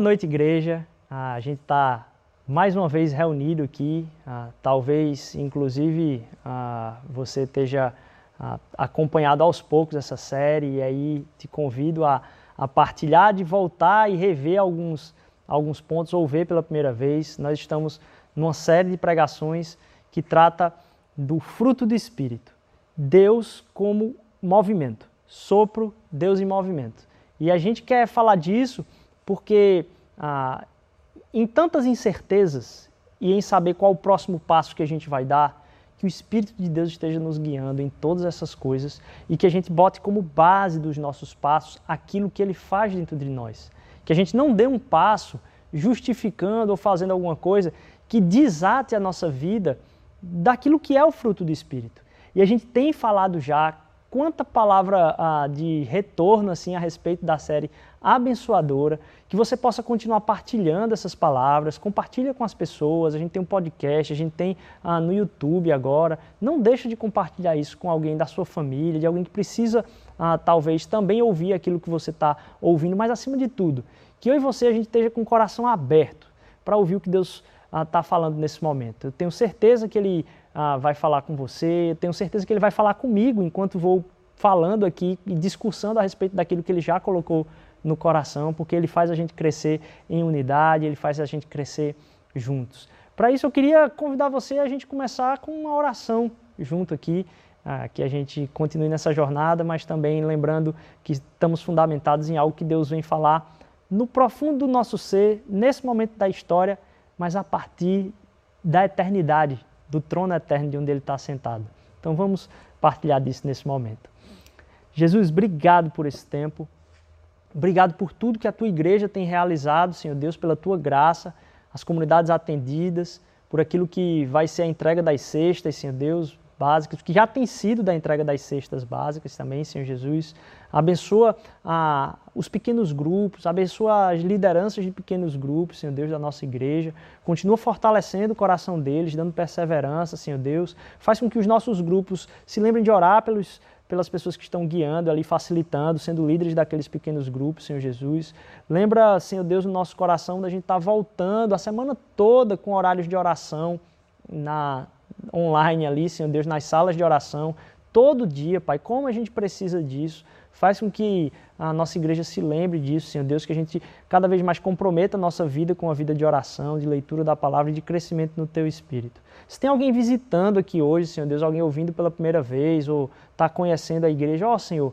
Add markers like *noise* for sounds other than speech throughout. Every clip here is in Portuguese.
Boa noite, igreja. Ah, a gente está mais uma vez reunido aqui. Ah, talvez, inclusive, ah, você esteja acompanhado aos poucos essa série e aí te convido a, a partilhar, de voltar e rever alguns, alguns pontos ou ver pela primeira vez. Nós estamos numa série de pregações que trata do fruto do Espírito. Deus como movimento, sopro, Deus em movimento. E a gente quer falar disso porque ah, em tantas incertezas e em saber qual o próximo passo que a gente vai dar, que o Espírito de Deus esteja nos guiando em todas essas coisas e que a gente bote como base dos nossos passos aquilo que Ele faz dentro de nós. Que a gente não dê um passo justificando ou fazendo alguma coisa que desate a nossa vida daquilo que é o fruto do Espírito. E a gente tem falado já quanta palavra ah, de retorno assim a respeito da série abençoadora, que você possa continuar partilhando essas palavras, compartilha com as pessoas, a gente tem um podcast, a gente tem ah, no YouTube agora, não deixa de compartilhar isso com alguém da sua família, de alguém que precisa ah, talvez também ouvir aquilo que você está ouvindo, mas acima de tudo, que eu e você a gente esteja com o coração aberto para ouvir o que Deus está falando nesse momento. Eu tenho certeza que Ele ah, vai falar com você, tenho certeza que ele vai falar comigo enquanto vou falando aqui e discursando a respeito daquilo que ele já colocou no coração, porque ele faz a gente crescer em unidade, ele faz a gente crescer juntos. Para isso eu queria convidar você a gente começar com uma oração junto aqui, ah, que a gente continue nessa jornada, mas também lembrando que estamos fundamentados em algo que Deus vem falar no profundo do nosso ser, nesse momento da história, mas a partir da eternidade, do trono eterno de onde ele está sentado. Então vamos partilhar disso nesse momento. Jesus, obrigado por esse tempo. Obrigado por tudo que a tua igreja tem realizado, Senhor Deus, pela tua graça, as comunidades atendidas, por aquilo que vai ser a entrega das cestas, Senhor Deus, básicas, que já tem sido da entrega das cestas básicas também, Senhor Jesus. Abençoa ah, os pequenos grupos, abençoa as lideranças de pequenos grupos, Senhor Deus, da nossa igreja. Continua fortalecendo o coração deles, dando perseverança, Senhor Deus. Faz com que os nossos grupos se lembrem de orar pelos, pelas pessoas que estão guiando ali, facilitando, sendo líderes daqueles pequenos grupos, Senhor Jesus. Lembra, Senhor Deus, no nosso coração da gente estar tá voltando a semana toda com horários de oração na online ali, Senhor Deus, nas salas de oração, todo dia, Pai, como a gente precisa disso. Faz com que a nossa igreja se lembre disso, Senhor Deus, que a gente cada vez mais comprometa a nossa vida com a vida de oração, de leitura da palavra e de crescimento no Teu Espírito. Se tem alguém visitando aqui hoje, Senhor Deus, alguém ouvindo pela primeira vez ou está conhecendo a igreja, ó oh, Senhor,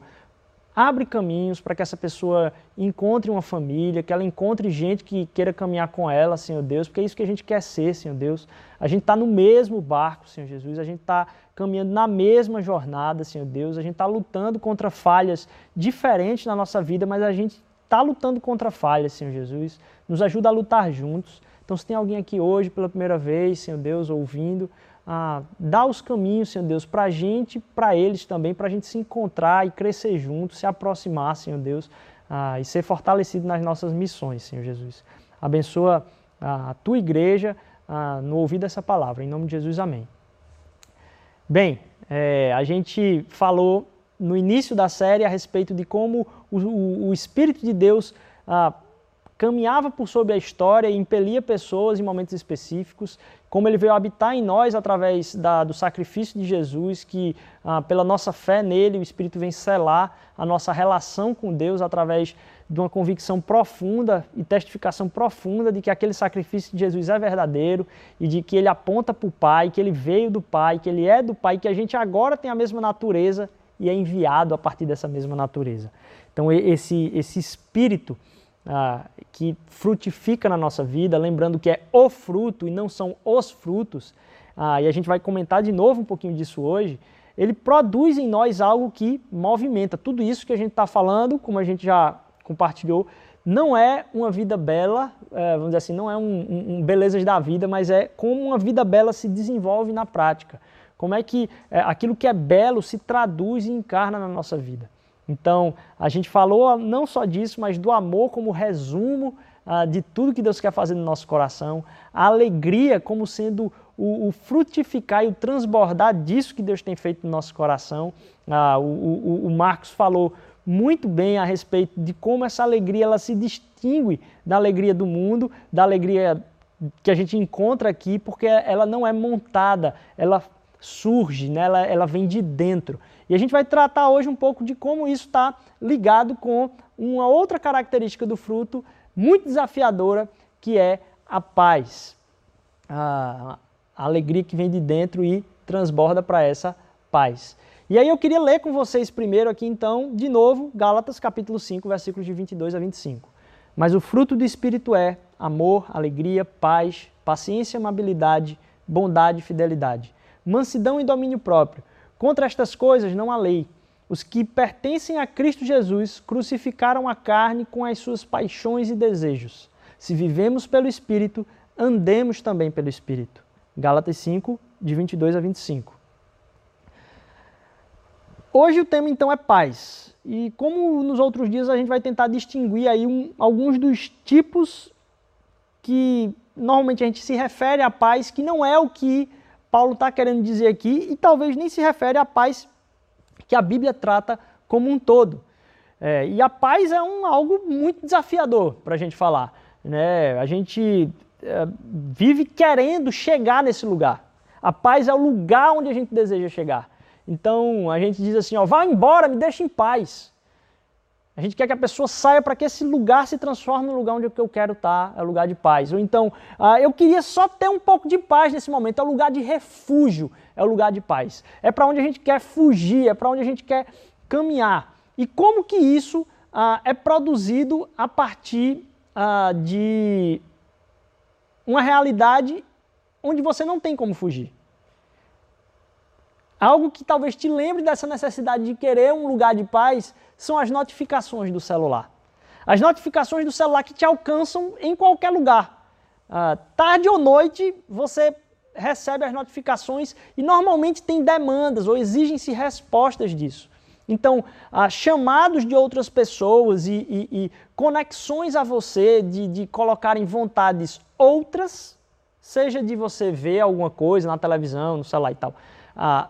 abre caminhos para que essa pessoa encontre uma família, que ela encontre gente que queira caminhar com ela, Senhor Deus, porque é isso que a gente quer ser, Senhor Deus. A gente está no mesmo barco, Senhor Jesus, a gente está caminhando na mesma jornada, Senhor Deus, a gente está lutando contra falhas diferentes na nossa vida, mas a gente está lutando contra falhas, Senhor Jesus. Nos ajuda a lutar juntos. Então, se tem alguém aqui hoje pela primeira vez, Senhor Deus, ouvindo, ah, dá os caminhos, Senhor Deus, para a gente, para eles também, para a gente se encontrar e crescer juntos, se aproximar, Senhor Deus, ah, e ser fortalecido nas nossas missões, Senhor Jesus. Abençoa a tua igreja ah, no ouvir dessa palavra, em nome de Jesus, amém. Bem, é, a gente falou no início da série a respeito de como o, o, o Espírito de Deus ah, caminhava por sobre a história e impelia pessoas em momentos específicos, como ele veio habitar em nós através da, do sacrifício de Jesus, que ah, pela nossa fé nele o Espírito vem selar a nossa relação com Deus através de uma convicção profunda e testificação profunda de que aquele sacrifício de Jesus é verdadeiro e de que ele aponta para o Pai, que ele veio do Pai, que ele é do Pai, que a gente agora tem a mesma natureza e é enviado a partir dessa mesma natureza. Então esse, esse Espírito ah, que frutifica na nossa vida, lembrando que é o fruto e não são os frutos, ah, e a gente vai comentar de novo um pouquinho disso hoje, ele produz em nós algo que movimenta. Tudo isso que a gente está falando, como a gente já compartilhou, não é uma vida bela, é, vamos dizer assim, não é um, um, belezas da vida, mas é como uma vida bela se desenvolve na prática. Como é que é, aquilo que é belo se traduz e encarna na nossa vida. Então, a gente falou não só disso, mas do amor como resumo ah, de tudo que Deus quer fazer no nosso coração, a alegria como sendo o, o, frutificar e o transbordar disso que Deus tem feito no nosso coração. Ah, o, o, o, Marcos falou muito bem a respeito de como essa alegria ela se distingue da alegria do mundo, da alegria que a gente encontra aqui, porque ela não é montada, ela surge, né? ela, ela vem de dentro. E a gente vai tratar hoje um pouco de como isso está ligado com uma outra característica do fruto muito desafiadora, que é a paz. A, alegria que vem de dentro e transborda para essa paz. E aí eu queria ler com vocês primeiro aqui então, de novo, Gálatas capítulo 5, versículos de 22 a 25. Mas o fruto do Espírito é amor, alegria, paz, paciência, amabilidade, bondade fidelidade, mansidão e domínio próprio. Contra estas coisas não há lei. Os que pertencem a Cristo Jesus crucificaram a carne com as suas paixões e desejos. Se vivemos pelo Espírito, andemos também pelo Espírito. Gálatas 5, de 22 a 25. Hoje o tema então é paz. E como nos outros dias a gente vai tentar distinguir aí um, alguns dos tipos que normalmente a gente se refere à paz, que não é o que Paulo está querendo dizer aqui, e talvez nem se refere à paz que a Bíblia trata como um todo. É, e a paz é um, algo muito desafiador para a gente falar. Né? A gente é, vive querendo chegar nesse lugar. A paz é o lugar onde a gente deseja chegar. Então a gente diz assim: ó, vá embora, me deixe em paz. A gente quer que a pessoa saia para que esse lugar se transforme no lugar onde eu quero estar, é o lugar de paz. Ou então, ah, eu queria só ter um pouco de paz nesse momento, é o lugar de refúgio, é o lugar de paz. É para onde a gente quer fugir, é para onde a gente quer caminhar. E como que isso ah, é produzido a partir ah, de uma realidade onde você não tem como fugir? Algo que talvez te lembre dessa necessidade de querer um lugar de paz são as notificações do celular. As notificações do celular que te alcançam em qualquer lugar. Ah, tarde ou noite você recebe as notificações e normalmente tem demandas ou exigem-se respostas disso. Então, ah, chamados de outras pessoas e, e, e conexões a você de, de colocarem vontades outras, seja de você ver alguma coisa na televisão, no celular e tal, ah,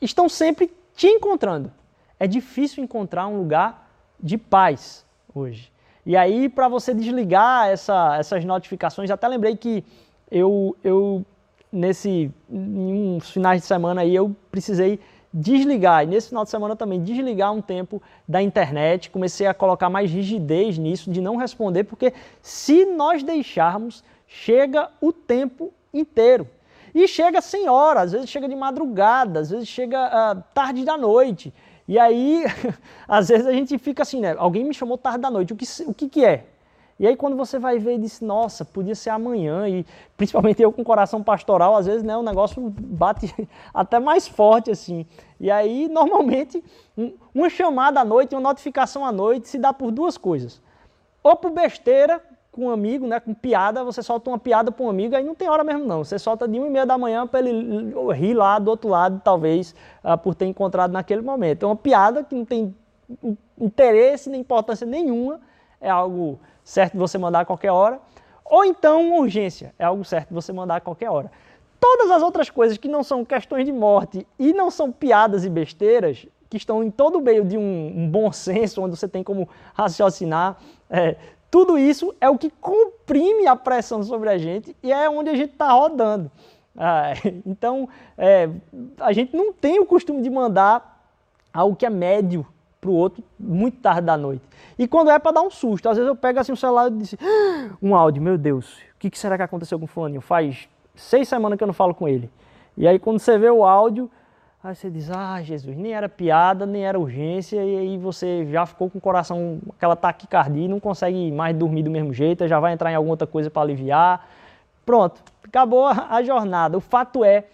estão sempre te encontrando. É difícil encontrar um lugar de paz hoje. E aí, para você desligar essa, essas notificações, até lembrei que eu, eu nesse em uns finais de semana aí, eu precisei desligar, e nesse final de semana também, desligar um tempo da internet, comecei a colocar mais rigidez nisso, de não responder, porque se nós deixarmos, chega o tempo inteiro. E chega sem hora, às vezes chega de madrugada, às vezes chega uh, tarde da noite. E aí, *laughs* às vezes a gente fica assim, né? Alguém me chamou tarde da noite, o que, o que, que é? E aí quando você vai ver e diz, nossa, podia ser amanhã, e principalmente eu com coração pastoral, às vezes né, o negócio bate *laughs* até mais forte assim. E aí, normalmente, um, uma chamada à noite, uma notificação à noite se dá por duas coisas. Ou por besteira, com um amigo, né, com piada, você solta uma piada para um amigo, aí não tem hora mesmo não. Você solta de uma e meia da manhã para ele rir lá do outro lado, talvez, uh, por ter encontrado naquele momento. É uma piada que não tem interesse nem importância nenhuma, é algo certo de você mandar a qualquer hora. Ou então uma urgência, é algo certo de você mandar a qualquer hora. Todas as outras coisas que não são questões de morte e não são piadas e besteiras, que estão em todo o meio de um, um bom senso, onde você tem como raciocinar, é, tudo isso é o que comprime a pressão sobre a gente e é onde a gente está rodando. *laughs* Ah, então, é, a gente não tem o costume de mandar algo que é médio para o outro muito tarde da noite. E quando é para dar um susto, às vezes eu pego assim o celular e digo, ah, um áudio, meu Deus, o que, que será que aconteceu com o fulaninho? Faz seis semanas que eu não falo com ele. E aí quando você vê o áudio, Aí você diz, ah, Jesus, nem era piada, nem era urgência, e aí você já ficou com o coração, aquela taquicardia, não consegue mais dormir do mesmo jeito, já vai entrar em alguma outra coisa para aliviar. Pronto, acabou a jornada. O fato é,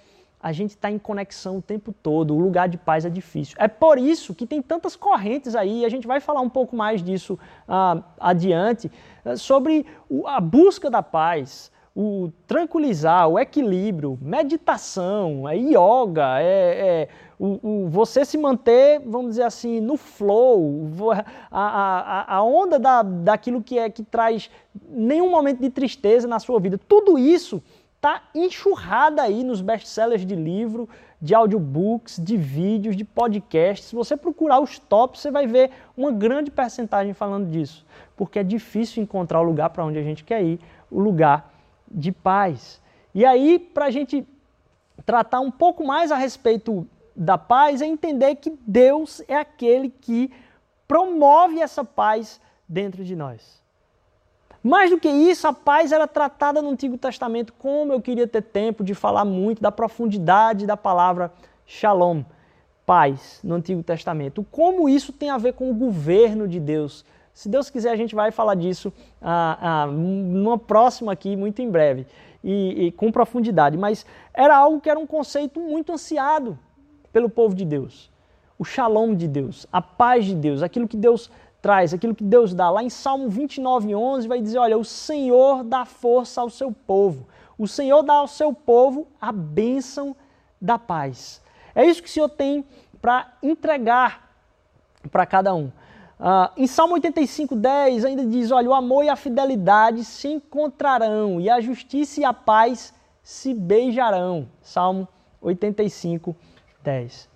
a gente está em conexão o tempo todo, o lugar de paz é difícil. É por isso que tem tantas correntes aí, a gente vai falar um pouco mais disso ah, adiante, sobre a busca da paz, o tranquilizar, o equilíbrio, meditação, é yoga, é, é o, o, você se manter, vamos dizer assim, no flow, a, a, a onda da, daquilo que é que traz nenhum momento de tristeza na sua vida. Tudo isso está tá enxurrada aí nos best-sellers de livro, de audiobooks, de vídeos, de podcasts. Se você procurar os tops, você vai ver uma grande percentagem falando disso, porque é difícil encontrar o lugar para onde a gente quer ir, o lugar de paz. E aí, para a gente tratar um pouco mais a respeito da paz, é entender que Deus é aquele que promove essa paz dentro de nós. Mais do que isso, a paz era tratada no Antigo Testamento, como eu queria ter tempo de falar muito da profundidade da palavra shalom, paz, no Antigo Testamento. Como isso tem a ver com o governo de Deus. Se Deus quiser, a gente vai falar disso ah, ah, numa próxima aqui, muito em breve, e, e com profundidade. Mas era algo que era um conceito muito ansiado pelo povo de Deus. O shalom de Deus, a paz de Deus, aquilo que Deus traz, aquilo que Deus dá. Lá em Salmo 29, 11, vai dizer: Olha, o Senhor dá força ao seu povo. O Senhor dá ao seu povo a bênção da paz. É isso que o Senhor tem para entregar para cada um. Uh, em Salmo 85, 10, ainda diz: Olha, o amor e a fidelidade se encontrarão, e a justiça e a paz se beijarão. Salmo 85, 10.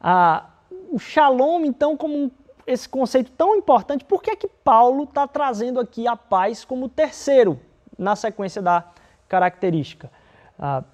Uh, o shalom, então, como um esse conceito tão importante, por que é que Paulo está trazendo aqui a paz como terceiro na sequência da característica? Ah,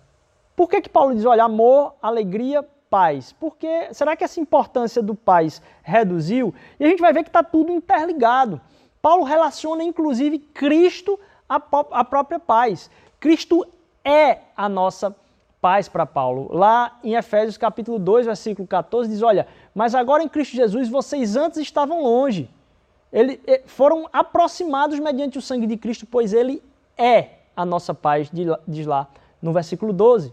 por que, que Paulo diz, olha, amor, alegria, paz? Porque será que essa importância do paz reduziu? E a gente vai ver que está tudo interligado. Paulo relaciona inclusive Cristo à, à própria paz. Cristo é a nossa paz para Paulo. Lá em Efésios capítulo 2, versículo 14, diz, olha, mas agora em Cristo Jesus vocês antes estavam longe. Ele, foram aproximados mediante o sangue de Cristo, pois ele é a nossa paz, diz lá no versículo 12.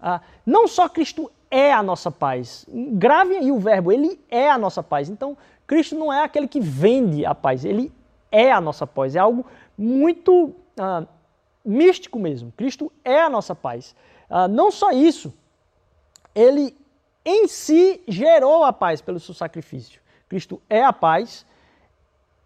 Ah, não só Cristo é a nossa paz, grave aí o verbo, ele é a nossa paz. Então, Cristo não é aquele que vende a paz, ele é a nossa paz. É algo muito ah, místico mesmo. Cristo é a nossa paz. Ah, não só isso, ele em si gerou a paz pelo seu sacrifício. Cristo é a paz,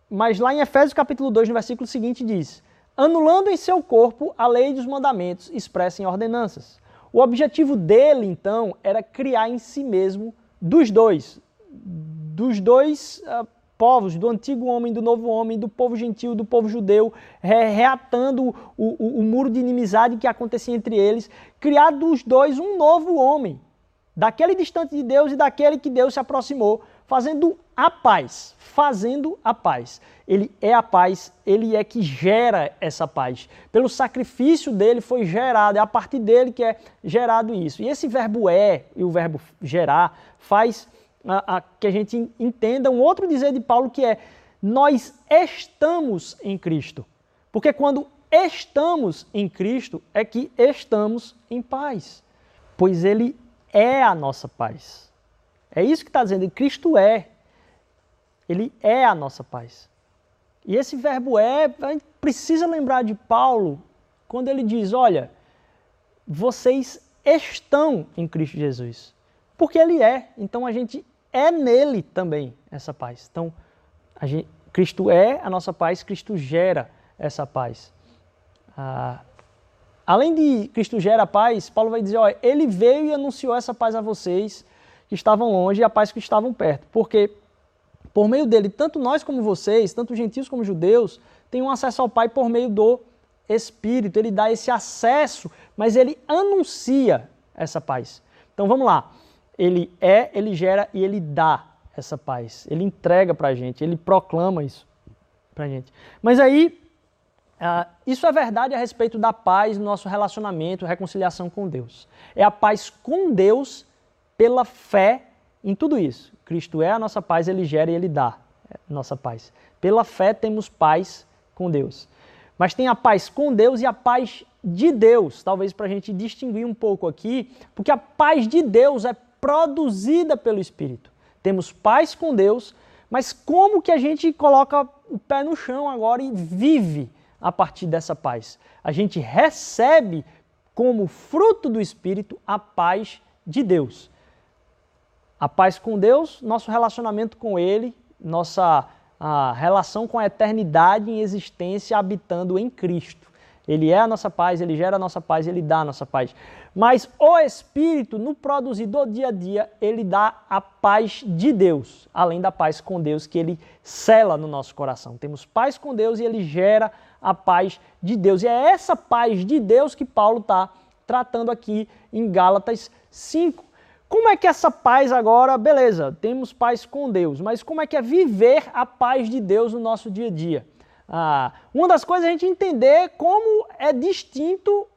mas lá em Efésios capítulo 2, no versículo seguinte diz: anulando em seu corpo a lei dos mandamentos expressa em ordenanças. O objetivo dele, então, era criar em si mesmo dos dois, dos dois uh, povos, do antigo homem, do novo homem, do povo gentil, do povo judeu, re reatando o, o, o muro de inimizade que acontecia entre eles, criar dos dois um novo homem, daquele distante de Deus e daquele que Deus se aproximou, fazendo a paz, fazendo a paz. Ele é a paz, ele é que gera essa paz. Pelo sacrifício dele foi gerado, é a partir dele que é gerado isso. E esse verbo é e o verbo gerar faz a, a, que a gente entenda um outro dizer de Paulo que é nós estamos em Cristo. Porque quando estamos em Cristo é que estamos em paz. Pois ele é a nossa paz. É isso que está dizendo, Cristo é. Ele é a nossa paz. E esse verbo é, a gente precisa lembrar de Paulo quando ele diz: olha, vocês estão em Cristo Jesus. Porque ele é. Então a gente é nele também essa paz. Então, gente, Cristo é a nossa paz, Cristo gera essa paz. Ah, Além de Cristo gera paz, Paulo vai dizer, olha, ele veio e anunciou essa paz a vocês que estavam longe e a paz que estavam perto. Porque por meio dele, tanto nós como vocês, tanto gentios como judeus, têm um acesso ao Pai por meio do Espírito. Ele dá esse acesso, mas ele anuncia essa paz. Então vamos lá. Ele é, ele gera e ele dá essa paz. Ele entrega para a gente, ele proclama isso para a gente. Mas aí Uh, isso é verdade a respeito da paz no nosso relacionamento, reconciliação com Deus. É a paz com Deus pela fé em tudo isso. Cristo é a nossa paz, ele gera e ele dá a nossa paz. Pela fé temos paz com Deus. Mas tem a paz com Deus e a paz de Deus, talvez para a gente distinguir um pouco aqui, porque a paz de Deus é produzida pelo Espírito. Temos paz com Deus, mas como que a gente coloca o pé no chão agora e vive a partir dessa paz. A gente recebe como fruto do Espírito a paz de Deus. A paz com Deus, nosso relacionamento com Ele, nossa relação com a eternidade em existência habitando em Cristo. Ele é a nossa paz, ele gera a nossa paz, ele dá a nossa paz. Mas o Espírito, no produzir do dia a dia, ele dá a paz de Deus, além da paz com Deus que ele cela no nosso coração. Temos paz com Deus e ele gera a paz de Deus. E é essa paz de Deus que Paulo está tratando aqui em Gálatas 5. Como é que essa paz agora, beleza, temos paz com Deus, mas como é que é viver a paz de Deus no nosso dia a dia? Ah, uma das coisas é a gente entender como é distinto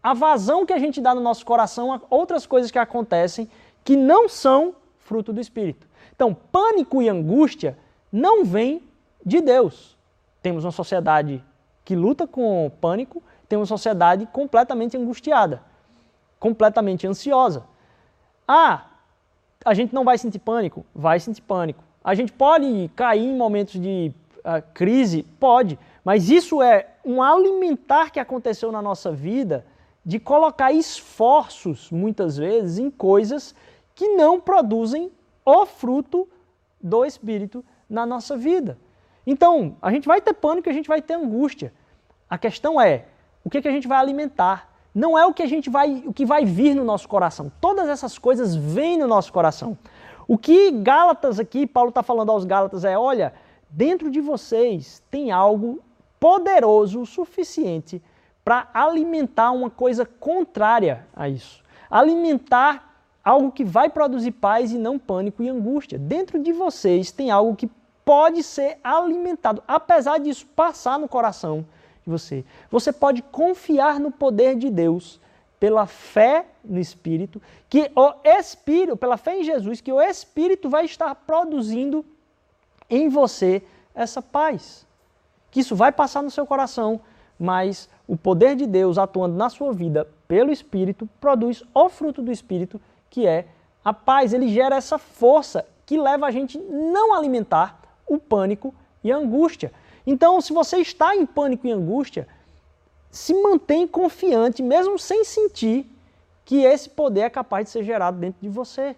a vazão que a gente dá no nosso coração a outras coisas que acontecem que não são fruto do Espírito. Então, pânico e angústia não vêm de Deus. Temos uma sociedade que luta com pânico, temos uma sociedade completamente angustiada, completamente ansiosa. Ah, a gente não vai sentir pânico? Vai sentir pânico. A gente pode cair em momentos de uh, crise? Pode. Mas isso é um alimentar que aconteceu na nossa vida de colocar esforços, muitas vezes, em coisas que não produzem o fruto do Espírito na nossa vida. Então, a gente vai ter pânico, a gente vai ter angústia. A questão é, o que, que a gente vai alimentar? Não é o que a gente vai, o que vai vir no nosso coração. Todas essas coisas vêm no nosso coração. O que Gálatas aqui, Paulo está falando aos Gálatas é: olha, dentro de vocês tem algo poderoso o suficiente para alimentar uma coisa contrária a isso. Alimentar algo que vai produzir paz e não pânico e angústia. Dentro de vocês tem algo que pode ser alimentado, apesar disso passar no coração de você. Você pode confiar no poder de Deus pela fé no Espírito, que o Espírito, pela fé em Jesus, que o Espírito vai estar produzindo em você essa paz. Que isso vai passar no seu coração, mas o poder de Deus atuando na sua vida pelo Espírito produz o fruto do Espírito, que é a paz. Ele gera essa força que leva a gente não alimentar o pânico e a angústia. Então, se você está em pânico e angústia, se mantém confiante, mesmo sem sentir que esse poder é capaz de ser gerado dentro de você.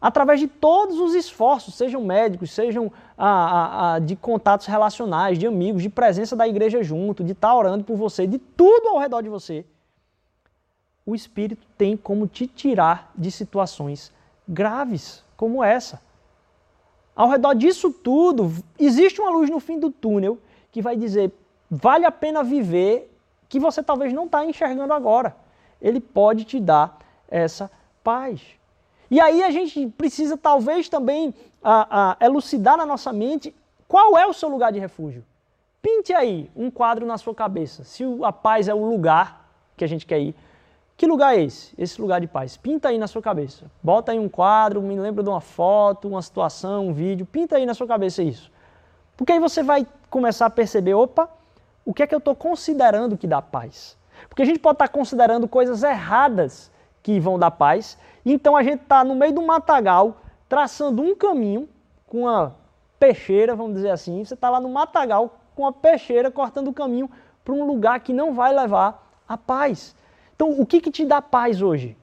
Através de todos os esforços, sejam médicos, sejam ah, ah, ah, de contatos relacionais, de amigos, de presença da igreja junto, de estar orando por você, de tudo ao redor de você, o Espírito tem como te tirar de situações graves como essa. Ao redor disso tudo, existe uma luz no fim do túnel que vai dizer: vale a pena viver, que você talvez não está enxergando agora. Ele pode te dar essa paz. E aí a gente precisa talvez também a, a, elucidar na nossa mente qual é o seu lugar de refúgio. Pinte aí um quadro na sua cabeça. Se a paz é o lugar que a gente quer ir, que lugar é esse? Esse lugar de paz. Pinta aí na sua cabeça. Bota aí um quadro, me lembra de uma foto, uma situação, um vídeo. Pinta aí na sua cabeça isso. Porque aí você vai começar a perceber, opa, o que é que eu estou considerando que dá paz? Porque a gente pode estar tá considerando coisas erradas que vão dar paz. Então a gente está no meio do matagal, traçando um caminho com uma peixeira, vamos dizer assim. Você está lá no matagal com a peixeira cortando o caminho para um lugar que não vai levar a paz. Então, o que, que te dá paz hoje?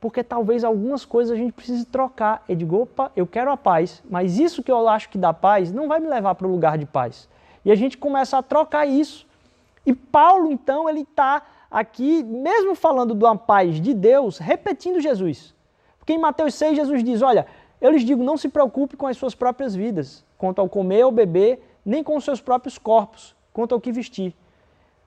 Porque talvez algumas coisas a gente precise trocar. Eu digo, opa, eu quero a paz, mas isso que eu acho que dá paz não vai me levar para o lugar de paz. E a gente começa a trocar isso. E Paulo, então, ele está aqui, mesmo falando de uma paz de Deus, repetindo Jesus. Porque em Mateus 6, Jesus diz: Olha, eu lhes digo, não se preocupe com as suas próprias vidas, quanto ao comer ou beber, nem com os seus próprios corpos, quanto ao que vestir.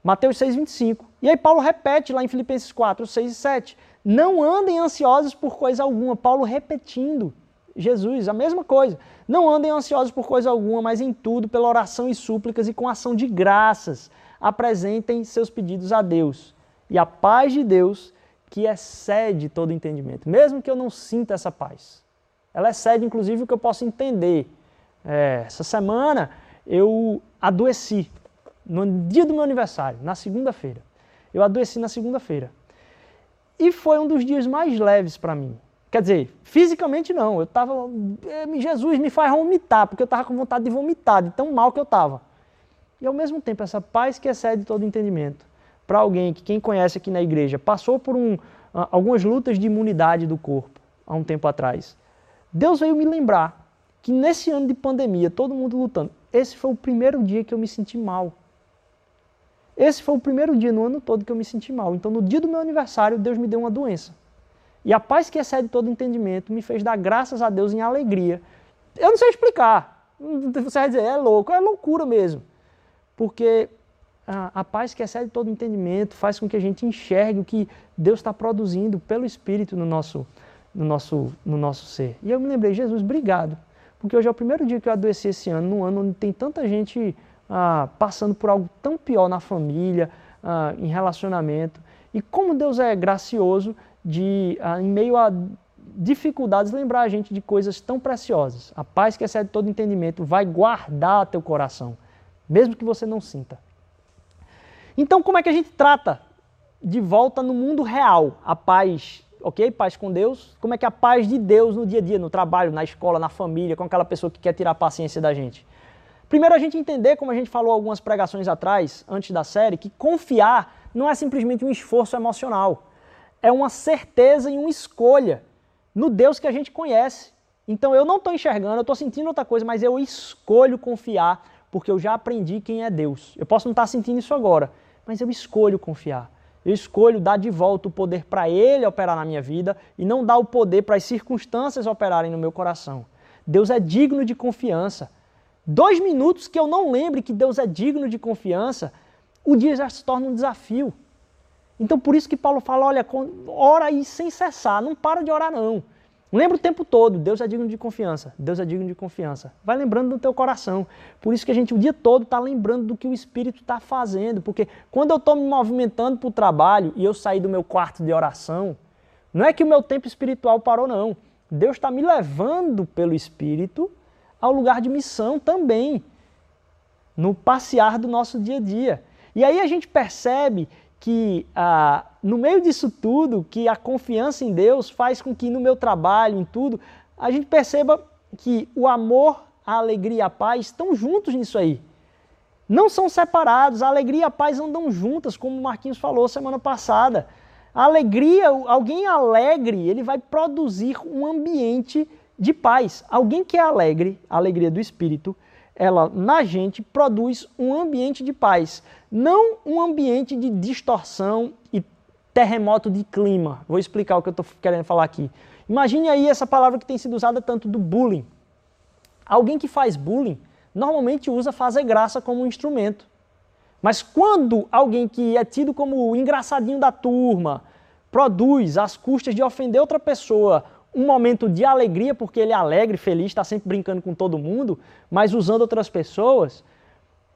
Mateus 6, 25. E aí Paulo repete lá em Filipenses 4, 6 e 7. Não andem ansiosos por coisa alguma. Paulo repetindo. Jesus, a mesma coisa. Não andem ansiosos por coisa alguma, mas em tudo, pela oração e súplicas e com ação de graças, apresentem seus pedidos a Deus. E a paz de Deus, que excede todo entendimento, mesmo que eu não sinta essa paz. Ela excede, inclusive, o que eu posso entender. É, essa semana eu adoeci no dia do meu aniversário, na segunda-feira. Eu adoeci na segunda-feira. E foi um dos dias mais leves para mim. Quer dizer, fisicamente não. Eu estava. Eh, Jesus me faz vomitar, porque eu estava com vontade de vomitar, de tão mal que eu estava. E ao mesmo tempo, essa paz que excede todo entendimento. Para alguém que, quem conhece aqui na igreja, passou por um, algumas lutas de imunidade do corpo há um tempo atrás. Deus veio me lembrar que nesse ano de pandemia, todo mundo lutando, esse foi o primeiro dia que eu me senti mal. Esse foi o primeiro dia no ano todo que eu me senti mal. Então, no dia do meu aniversário, Deus me deu uma doença. E a paz que excede todo entendimento me fez dar graças a Deus em alegria. Eu não sei explicar. Você vai dizer, é louco, é loucura mesmo. Porque a, a paz que excede todo entendimento faz com que a gente enxergue o que Deus está produzindo pelo Espírito no nosso, no, nosso, no nosso ser. E eu me lembrei, Jesus, obrigado. Porque hoje é o primeiro dia que eu adoeci esse ano, num ano onde tem tanta gente ah, passando por algo tão pior na família, ah, em relacionamento. E como Deus é gracioso de, ah, em meio a dificuldades, lembrar a gente de coisas tão preciosas. A paz que excede todo entendimento vai guardar teu coração, mesmo que você não sinta. Então, como é que a gente trata de volta no mundo real a paz, ok? Paz com Deus. Como é que a paz de Deus no dia a dia, no trabalho, na escola, na família, com aquela pessoa que quer tirar a paciência da gente? Primeiro, a gente entender, como a gente falou algumas pregações atrás, antes da série, que confiar não é simplesmente um esforço emocional. É uma certeza e uma escolha no Deus que a gente conhece. Então eu não estou enxergando, eu estou sentindo outra coisa, mas eu escolho confiar porque eu já aprendi quem é Deus. Eu posso não estar tá sentindo isso agora, mas eu escolho confiar. Eu escolho dar de volta o poder para Ele operar na minha vida e não dar o poder para as circunstâncias operarem no meu coração. Deus é digno de confiança. Dois minutos que eu não lembre que Deus é digno de confiança, o dia já se torna um desafio. Então por isso que Paulo fala, olha, ora aí sem cessar, não para de orar não. Lembra o tempo todo, Deus é digno de confiança, Deus é digno de confiança. Vai lembrando no teu coração. Por isso que a gente o dia todo está lembrando do que o Espírito está fazendo. Porque quando eu estou me movimentando para o trabalho e eu sair do meu quarto de oração, não é que o meu tempo espiritual parou, não. Deus está me levando pelo Espírito ao lugar de missão também, no passear do nosso dia a dia. E aí a gente percebe que ah, no meio disso tudo, que a confiança em Deus faz com que no meu trabalho, em tudo, a gente perceba que o amor, a alegria e a paz estão juntos nisso aí. Não são separados, a alegria e a paz andam juntas, como o Marquinhos falou semana passada. A alegria, alguém alegre, ele vai produzir um ambiente de paz. Alguém que é alegre, a alegria do espírito, ela na gente produz um ambiente de paz, não um ambiente de distorção e terremoto de clima. Vou explicar o que eu estou querendo falar aqui. Imagine aí essa palavra que tem sido usada tanto do bullying. Alguém que faz bullying normalmente usa fazer graça como um instrumento. Mas quando alguém que é tido como o engraçadinho da turma produz às custas de ofender outra pessoa um momento de alegria, porque ele é alegre, feliz, está sempre brincando com todo mundo, mas usando outras pessoas,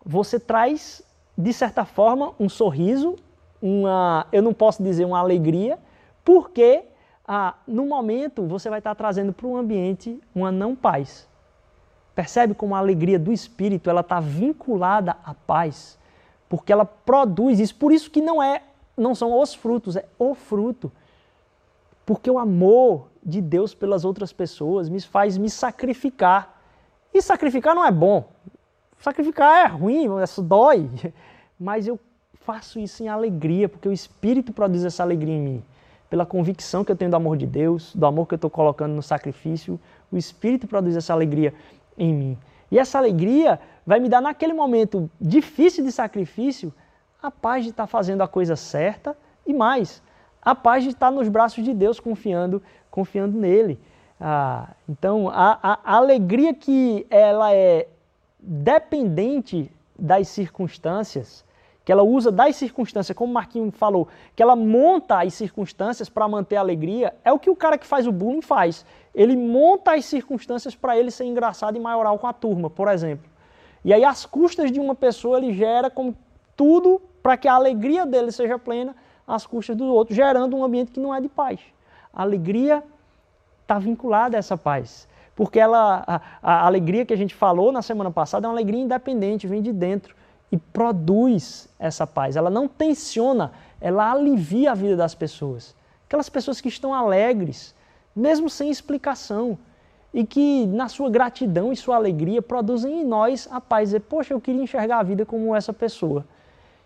você traz, de certa forma, um sorriso, uma, eu não posso dizer uma alegria, porque ah, no momento você vai estar trazendo para o ambiente uma não paz. Percebe como a alegria do espírito ela está vinculada à paz, porque ela produz isso. Por isso que não é, não são os frutos, é o fruto. Porque o amor de Deus pelas outras pessoas me faz me sacrificar. E sacrificar não é bom. Sacrificar é ruim, isso dói. *laughs* Mas eu faço isso em alegria, porque o Espírito produz essa alegria em mim. Pela convicção que eu tenho do amor de Deus, do amor que eu estou colocando no sacrifício, o Espírito produz essa alegria em mim. E essa alegria vai me dar, naquele momento difícil de sacrifício, a paz de estar fazendo a coisa certa e mais, a paz de estar nos braços de Deus, confiando, confiando nele. Ah, então, a, a, alegria que ela é dependente das circunstâncias, que ela usa das circunstâncias, como o Marquinhos falou, que ela monta as circunstâncias para manter a alegria, é o que o cara que faz o bullying faz. Ele monta as circunstâncias para ele ser engraçado e maioral com a turma, por exemplo. E aí, às custas de uma pessoa, ele gera como tudo para que a alegria dele seja plena, às custas do outro, gerando um ambiente que não é de paz. A alegria está vinculada a essa paz. Porque ela, a, a, alegria que a gente falou na semana passada é uma alegria independente, vem de dentro e produz essa paz. Ela não tensiona, ela alivia a vida das pessoas. Aquelas pessoas que estão alegres, mesmo sem explicação, e que na sua gratidão e sua alegria produzem em nós a paz. Dizer, poxa, eu queria enxergar a vida como essa pessoa.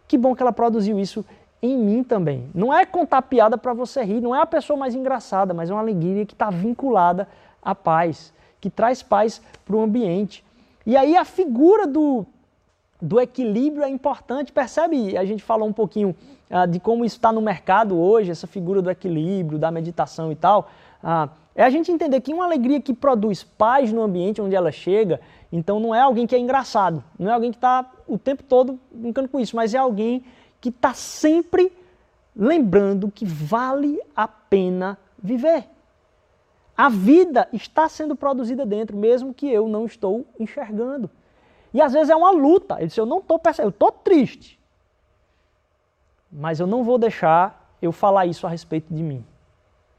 Que bom que ela produziu isso em mim também. Não é contar piada para você rir, não é a pessoa mais engraçada, mas é uma alegria que está vinculada à paz, que traz paz para o ambiente. E aí a figura do, do equilíbrio é importante. Percebe? A gente falou um pouquinho ah, de como isso está no mercado hoje, essa figura do equilíbrio, da meditação e tal. Ah, é a gente entender que uma alegria que produz paz no ambiente onde ela chega, então não é alguém que é engraçado, não é alguém que está o tempo todo brincando com isso, mas é alguém que está sempre lembrando que vale a pena viver. A vida está sendo produzida dentro, mesmo que eu não estou enxergando. E às vezes é uma luta. Ele disse, eu não estou percebendo, eu estou triste. Mas eu não vou deixar eu falar isso a respeito de mim.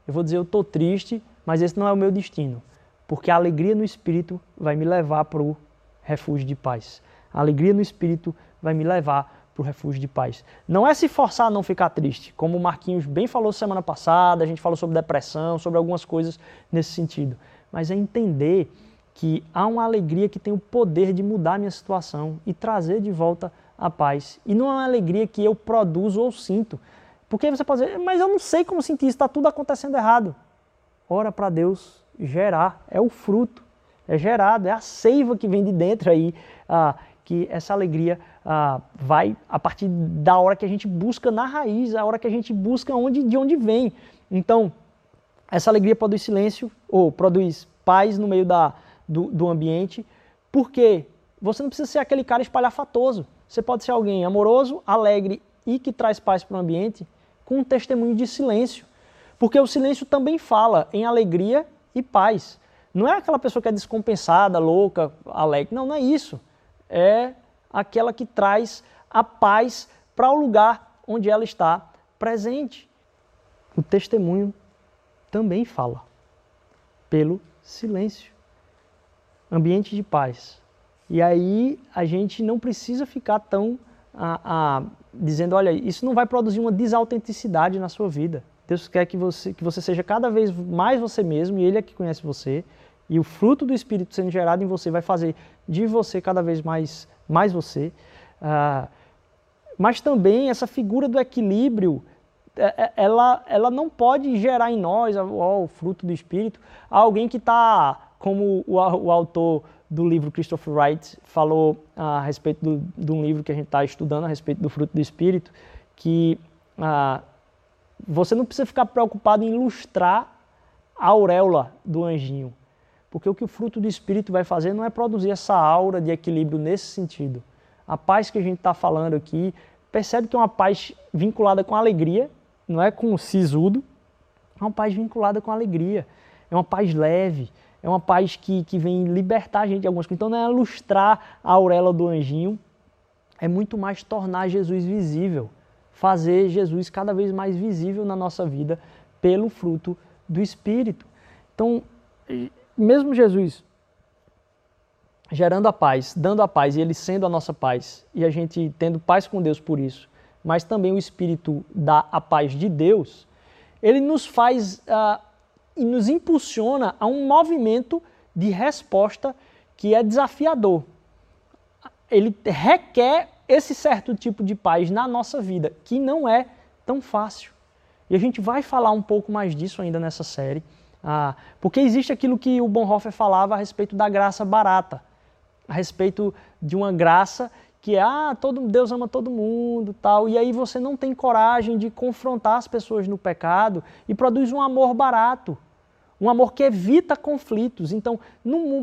Eu vou dizer, eu estou triste, mas esse não é o meu destino. Porque a alegria no Espírito vai me levar para o refúgio de paz. A alegria no Espírito vai me levar para o refúgio de paz. Não é se forçar a não ficar triste, como o Marquinhos bem falou semana passada, a gente falou sobre depressão, sobre algumas coisas nesse sentido, mas é entender que há uma alegria que tem o poder de mudar a minha situação e trazer de volta a paz. E não é uma alegria que eu produzo ou sinto. Porque você pode dizer, mas eu não sei como sentir isso, está tudo acontecendo errado. Ora para Deus gerar, é o fruto, é gerado, é a seiva que vem de dentro aí, ah, que essa alegria ah, vai a partir da hora que a gente busca na raiz, a hora que a gente busca onde, de onde vem. Então, essa alegria produz silêncio ou produz paz no meio da, do, do ambiente, porque você não precisa ser aquele cara espalhafatoso. Você pode ser alguém amoroso, alegre e que traz paz para o ambiente com um testemunho de silêncio. Porque o silêncio também fala em alegria e paz. Não é aquela pessoa que é descompensada, louca, alegre. Não, não é isso. É aquela que traz a paz para o lugar onde ela está presente. O testemunho também fala pelo silêncio. Ambiente de paz. E aí a gente não precisa ficar tão a, a, dizendo, olha, isso não vai produzir uma desautenticidade na sua vida. Deus quer que você, que você seja cada vez mais você mesmo, e Ele é que conhece você, e o fruto do Espírito sendo gerado em você vai fazer de você cada vez mais mais você. Ah, mas também essa figura do equilíbrio, é, é, ela, ela não pode gerar em nós, ó, o fruto do Espírito, alguém que está, como o, o, autor do livro Christopher Wright falou a respeito do, de um livro que a gente está estudando a respeito do fruto do Espírito, que ah, você não precisa ficar preocupado em ilustrar a auréola do anjinho. Porque o que o fruto do Espírito vai fazer não é produzir essa aura de equilíbrio nesse sentido. A paz que a gente está falando aqui, percebe que é uma paz vinculada com alegria, não é com o sisudo, é uma paz vinculada com alegria, é uma paz leve, é uma paz que, que vem libertar a gente de algumas coisas. Então não é ilustrar a auréola do anjinho, é muito mais tornar Jesus visível, fazer Jesus cada vez mais visível na nossa vida pelo fruto do Espírito. Então, mesmo Jesus gerando a paz, dando a paz e ele sendo a nossa paz, e a gente tendo paz com Deus por isso, mas também o Espírito dá a paz de Deus, ele nos faz uh, e nos impulsiona a um movimento de resposta que é desafiador. Ele requer esse certo tipo de paz na nossa vida, que não é tão fácil. E a gente vai falar um pouco mais disso ainda nessa série. Ah, porque existe aquilo que o Bonhoeffer falava a respeito da graça barata, a respeito de uma graça que é, ah, todo, Deus ama todo mundo, tal, e aí você não tem coragem de confrontar as pessoas no pecado e produz um amor barato, um amor que evita conflitos. Então,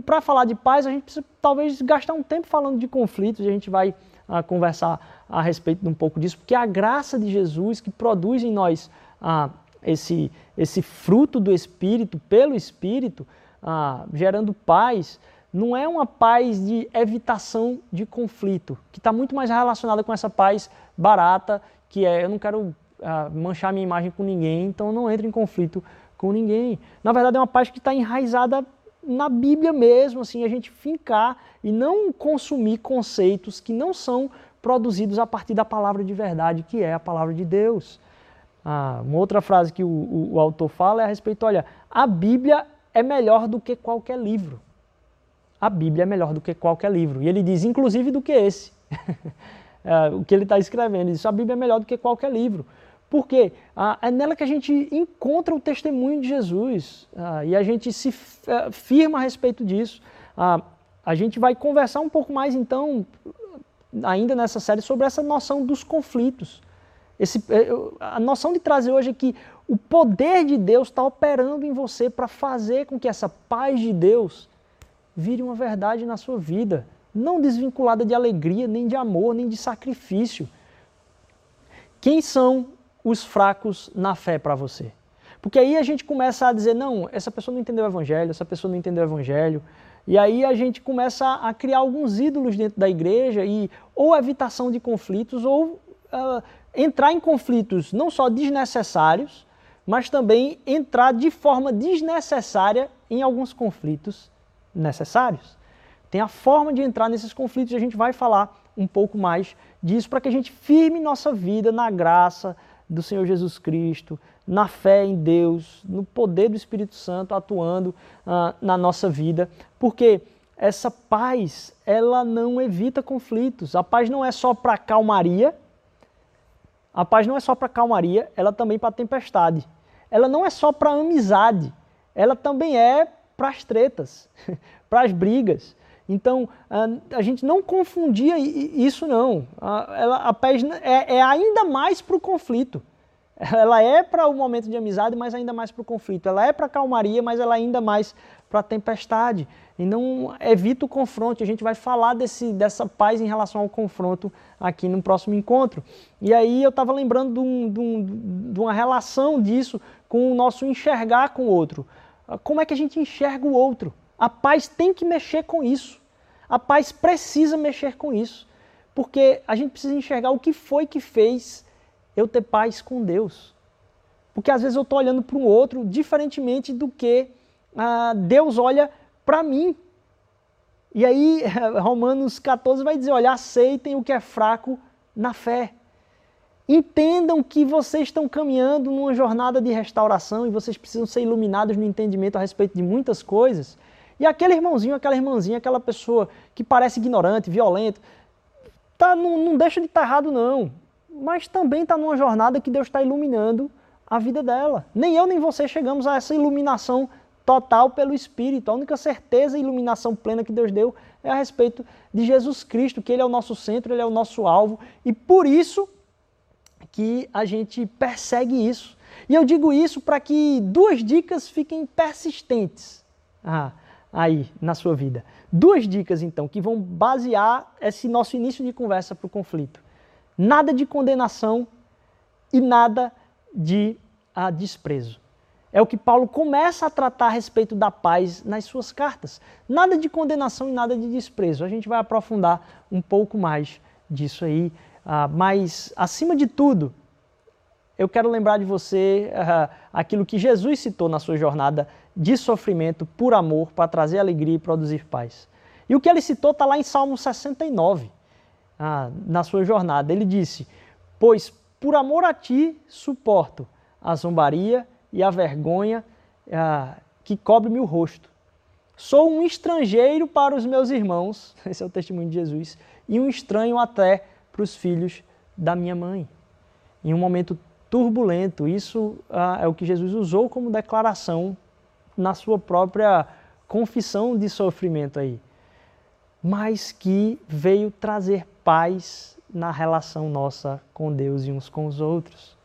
para falar de paz, a gente precisa talvez gastar um tempo falando de conflitos, e a gente vai ah, conversar a respeito de um pouco disso, porque a graça de Jesus que produz em nós ah, esse, esse fruto do Espírito, pelo Espírito, ah, gerando paz, não é uma paz de evitação de conflito, que está muito mais relacionada com essa paz barata, que é eu não quero ah, manchar minha imagem com ninguém, então não entro em conflito com ninguém. Na verdade, é uma paz que está enraizada na Bíblia mesmo, assim, a gente fincar e não consumir conceitos que não são produzidos a partir da palavra de verdade, que é a palavra de Deus. Ah, uma outra frase que o, o, o autor fala é a respeito, olha, a Bíblia é melhor do que qualquer livro. A Bíblia é melhor do que qualquer livro. E ele diz, inclusive, do que esse. *laughs* é, o que ele está escrevendo. Ele diz, a Bíblia é melhor do que qualquer livro. Por quê? Ah, é nela que a gente encontra o testemunho de Jesus. Ah, e a gente se é, firma a respeito disso. Ah, a gente vai conversar um pouco mais, então, ainda nessa série sobre essa noção dos conflitos. Esse, é, a noção de trazer hoje é que o poder de Deus está operando em você para fazer com que essa paz de Deus vire uma verdade na sua vida, não desvinculada de alegria, nem de amor, nem de sacrifício. Quem são os fracos na fé para você? Porque aí a gente começa a dizer, não, essa pessoa não entendeu o evangelho, essa pessoa não entendeu o evangelho, e aí a gente começa a criar alguns ídolos dentro da igreja e ou evitação de conflitos ou uh, entrar em conflitos não só desnecessários, mas também entrar de forma desnecessária em alguns conflitos necessários. Tem a forma de entrar nesses conflitos e a gente vai falar um pouco mais disso para que a gente firme nossa vida na graça do Senhor Jesus Cristo, na fé em Deus, no poder do Espírito Santo atuando uh, na nossa vida, porque essa paz, ela não evita conflitos. A paz não é só para calmaria, a paz não é só para calmaria, ela também para tempestade. Ela não é só para amizade, ela também é para as tretas, *laughs* para as brigas. Então, a, gente não confundia isso não. A, ela, a paz é, é ainda mais para o conflito. Ela é para o momento de amizade, mas ainda mais para o conflito. Ela é para a calmaria, mas ela é ainda mais para a tempestade. E não evita o confronto. A gente vai falar desse, dessa paz em relação ao confronto aqui no próximo encontro. E aí eu estava lembrando de, um, de, um, de uma relação disso com o nosso enxergar com o outro. Como é que a gente enxerga o outro? A paz tem que mexer com isso. A paz precisa mexer com isso. Porque a gente precisa enxergar o que foi que fez eu ter paz com Deus. Porque às vezes eu estou olhando para um outro diferentemente do que ah, Deus olha para mim. E aí, *laughs* Romanos 14 vai dizer: olha, aceitem o que é fraco na fé. Entendam que vocês estão caminhando numa jornada de restauração e vocês precisam ser iluminados no entendimento a respeito de muitas coisas. E aquele irmãozinho, aquela irmãzinha, aquela pessoa que parece ignorante, violento, tá, não, não deixa de estar tá errado, não mas também está numa jornada que Deus está iluminando a vida dela. Nem eu nem você chegamos a essa iluminação total pelo Espírito. A única certeza e iluminação plena que Deus deu é a respeito de Jesus Cristo, que Ele é o nosso centro, Ele é o nosso alvo, e por isso que a gente persegue isso. E eu digo isso para que duas dicas fiquem persistentes ah, aí na sua vida. Duas dicas, então, que vão basear esse nosso início de conversa para o conflito nada de condenação e nada de ah, desprezo. É o que Paulo começa a tratar a respeito da paz nas suas cartas. Nada de condenação e nada de desprezo. A gente vai aprofundar um pouco mais disso aí. Ah, mas, acima de tudo, eu quero lembrar de você ah, aquilo que Jesus citou na sua jornada de sofrimento por amor, para trazer alegria e produzir paz. E o que ele citou está lá em Salmo 69 ah, na sua jornada. Ele disse: Pois por amor a ti suporto a zombaria e a vergonha ah, que cobre-me o rosto. Sou um estrangeiro para os meus irmãos, *laughs* esse é o testemunho de Jesus, e um estranho até para os filhos da minha mãe. Em um momento turbulento, isso ah, é o que Jesus usou como declaração na sua própria confissão de sofrimento aí, mas que veio trazer paz na relação nossa com Deus e uns com os outros.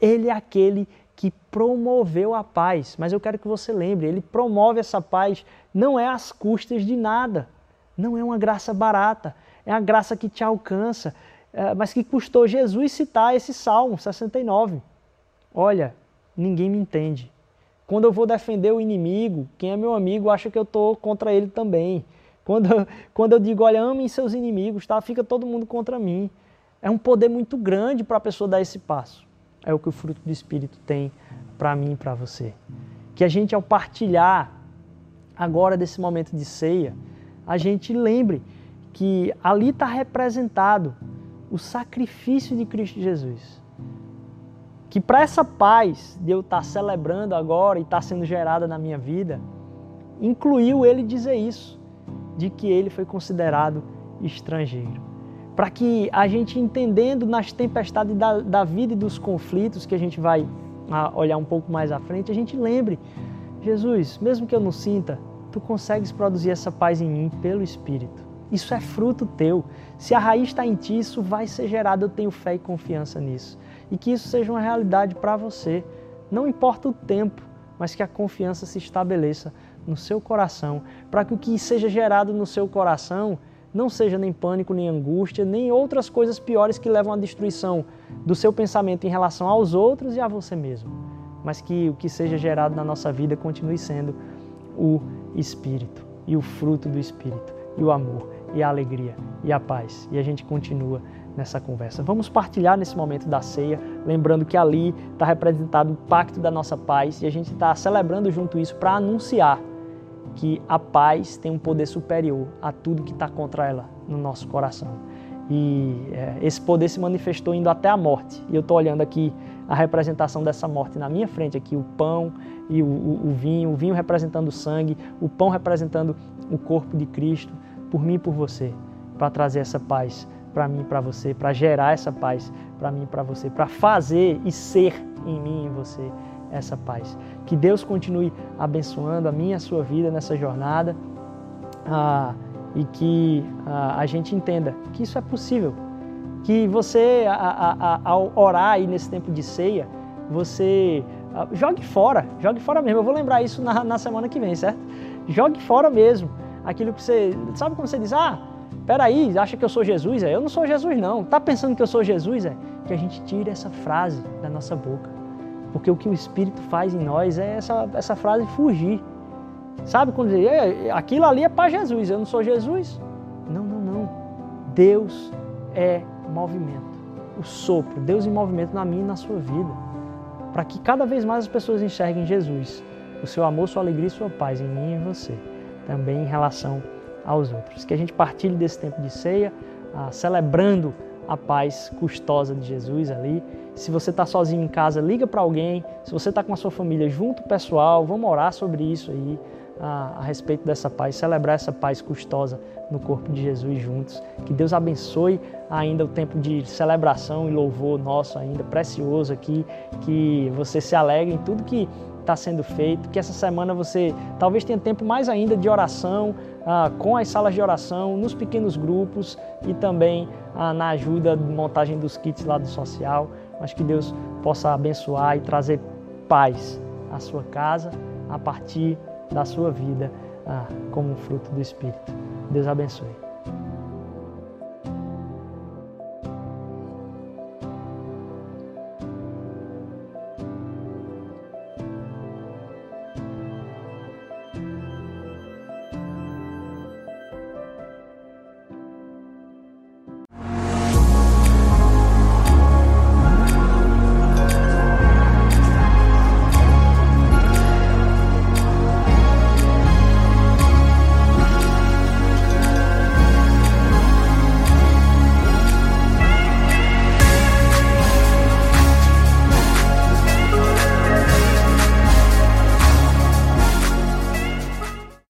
Ele é aquele que promoveu a paz, mas eu quero que você lembre, ele promove essa paz não é às custas de nada, não é uma graça barata, é a graça que te alcança, é, mas que custou Jesus citar esse Salmo 69. Olha, ninguém me entende. Quando eu vou defender o inimigo, quem é meu amigo acha que eu estou contra ele também. Quando, quando eu digo, olha, amem seus inimigos, tá? fica todo mundo contra mim. É um poder muito grande para a pessoa dar esse passo. É o que o fruto do Espírito tem para mim e para você. Que a gente, ao partilhar agora desse momento de ceia, a gente lembre que ali está representado o sacrifício de Cristo Jesus. Que para essa paz de eu estar tá celebrando agora e estar tá sendo gerada na minha vida, incluiu ele dizer isso de que ele foi considerado estrangeiro. Para que a gente, entendendo nas tempestades da, da, vida e dos conflitos que a gente vai ah, olhar um pouco mais à frente, a gente lembre: Jesus, mesmo que eu não sinta, tu consegues produzir essa paz em mim pelo Espírito. Isso é fruto teu. Se a raiz está em ti, isso vai ser gerado. Eu tenho fé e confiança nisso. E que isso seja uma realidade para você. Não importa o tempo, mas que a confiança se estabeleça no seu coração, para que o que seja gerado no seu coração não seja nem pânico, nem angústia, nem outras coisas piores que levam à destruição do seu pensamento em relação aos outros e a você mesmo, mas que o que seja gerado na nossa vida continue sendo o Espírito e o fruto do Espírito e o amor e a alegria e a paz. E a gente continua nessa conversa. Vamos partilhar nesse momento da ceia, lembrando que ali está representado o pacto da nossa paz e a gente está celebrando junto isso para anunciar que a paz tem um poder superior a tudo que está contra ela no nosso coração. E é, esse poder se manifestou indo até a morte. E eu estou olhando aqui a representação dessa morte na minha frente, aqui o pão e o, o, o vinho, o vinho representando o sangue, o pão representando o corpo de Cristo, por mim e por você, para trazer essa paz para mim e para você, para gerar essa paz para mim e para você, para fazer e ser em mim e em você essa paz. Que Deus continue abençoando a minha e a sua vida nessa jornada ah, e que ah, a gente entenda que isso é possível. Que você, a, a, a, ao orar aí nesse tempo de ceia, você ah, jogue fora, jogue fora mesmo. Eu vou lembrar isso na, na semana que vem, certo? Jogue fora mesmo aquilo que você. Sabe quando você diz, ah, peraí, acha que eu sou Jesus? É, eu não sou Jesus, não. Tá pensando que eu sou Jesus? É que a gente tire essa frase da nossa boca. Porque o que o Espírito faz em nós é essa, essa frase fugir. Sabe quando diz, aquilo ali é para Jesus, eu não sou Jesus? Não, não, não. Deus é movimento. O sopro, Deus em movimento na minha e na sua vida. Para que cada vez mais as pessoas enxerguem Jesus, o seu amor, sua alegria e sua paz em mim e em você. Também em relação aos outros. Que a gente partilhe desse tempo de ceia, ah, celebrando a paz custosa de Jesus ali. Se você está sozinho em casa, liga para alguém. Se você está com a sua família, junto pessoal, vamos orar sobre isso aí, a, a, respeito dessa paz, celebrar essa paz custosa no corpo de Jesus juntos. Que Deus abençoe ainda o tempo de celebração e louvor nosso ainda, precioso aqui. Que você se alegre em tudo que está sendo feito. Que essa semana você talvez tenha tempo mais ainda de oração, ah, com as salas de oração, nos pequenos grupos e também ah, na ajuda de montagem dos kits lá do social mas que Deus possa abençoar e trazer paz à sua casa a partir da sua vida ah, como fruto do Espírito. Deus abençoe.